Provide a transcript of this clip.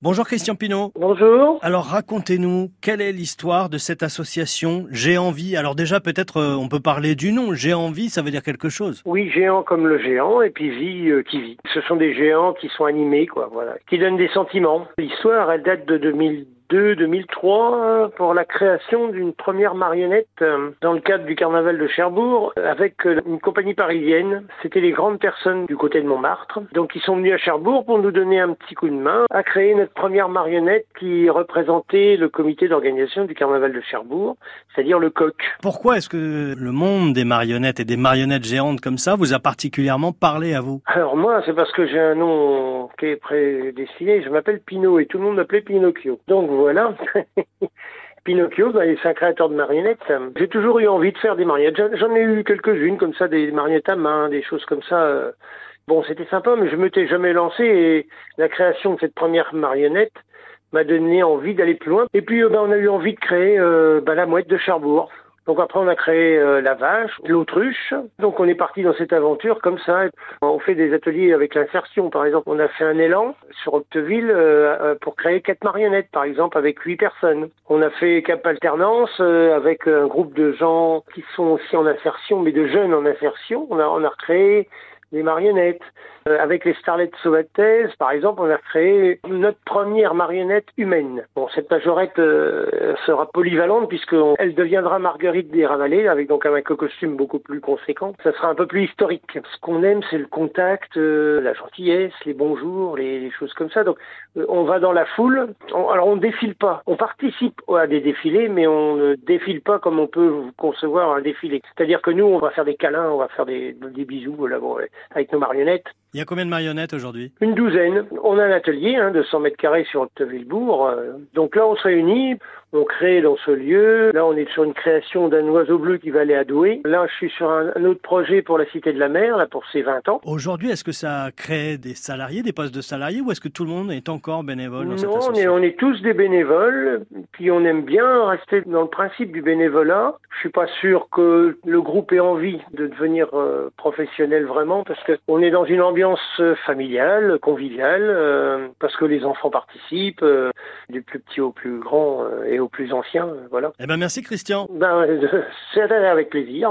Bonjour Christian Pinault. Bonjour. Alors racontez-nous, quelle est l'histoire de cette association J'ai envie? Alors déjà peut-être euh, on peut parler du nom. J'ai envie, ça veut dire quelque chose. Oui, géant comme le géant et puis vie euh, qui vit. Ce sont des géants qui sont animés, quoi, voilà, qui donnent des sentiments. L'histoire, elle date de 2000 2003 pour la création d'une première marionnette euh, dans le cadre du carnaval de Cherbourg avec euh, une compagnie parisienne. C'était les grandes personnes du côté de Montmartre. Donc ils sont venus à Cherbourg pour nous donner un petit coup de main à créer notre première marionnette qui représentait le comité d'organisation du carnaval de Cherbourg, c'est-à-dire le coq. Pourquoi est-ce que le monde des marionnettes et des marionnettes géantes comme ça vous a particulièrement parlé à vous? Alors moi, c'est parce que j'ai un nom qui est prédestiné. Je m'appelle Pinot et tout le monde m'appelait Pinocchio. Donc voilà. Pinocchio, bah, c'est un créateur de marionnettes. J'ai toujours eu envie de faire des marionnettes. J'en ai eu quelques-unes comme ça, des marionnettes à main, des choses comme ça. Bon, c'était sympa, mais je m'étais jamais lancé et la création de cette première marionnette m'a donné envie d'aller plus loin. Et puis, euh, bah, on a eu envie de créer euh, bah, la mouette de Cherbourg. Donc après, on a créé euh, la vache, l'autruche. Donc on est parti dans cette aventure comme ça. On fait des ateliers avec l'insertion. Par exemple, on a fait un élan sur Octeville euh, euh, pour créer quatre marionnettes, par exemple, avec huit personnes. On a fait Cap Alternance avec un groupe de gens qui sont aussi en insertion, mais de jeunes en insertion. On a, on a recréé des marionnettes. Euh, avec les starlettes sauvataises, par exemple, on a créé notre première marionnette humaine. Bon, cette majorette euh, sera polyvalente puisqu'elle deviendra Marguerite des Ravalets, avec donc un costume beaucoup plus conséquent. Ça sera un peu plus historique. Ce qu'on aime, c'est le contact, euh, la gentillesse, les bonjours, les, les choses comme ça. Donc, on va dans la foule. alors, on défile pas. On participe à des défilés, mais on ne défile pas comme on peut concevoir un défilé. C'est-à-dire que nous, on va faire des câlins, on va faire des, des bisous voilà, bon, avec nos marionnettes. Il y a combien de marionnettes aujourd'hui Une douzaine. On a un atelier hein, de 100 mètres carrés sur Octevillebourg. Euh, donc là, on se réunit, on crée dans ce lieu. Là, on est sur une création d'un oiseau bleu qui va aller à Douai. Là, je suis sur un, autre projet pour la Cité de la Mer, là, pour ses 20 ans. Aujourd'hui, est-ce que ça crée des salariés, des postes de salariés, ou est-ce que tout le monde est encore bénévole dans non, cette association on est, on est tous des bénévoles, puis on aime bien rester dans le principe du bénévolat. Je suis pas sûr que le groupe ait envie de devenir euh, professionnel vraiment, parce qu'on est dans une ambiance euh, familiale, conviviale, euh, parce que les enfants participent, du plus petit au plus grand et aux plus anciens, voilà. Eh ben merci Christian. Ben, c'est avec plaisir.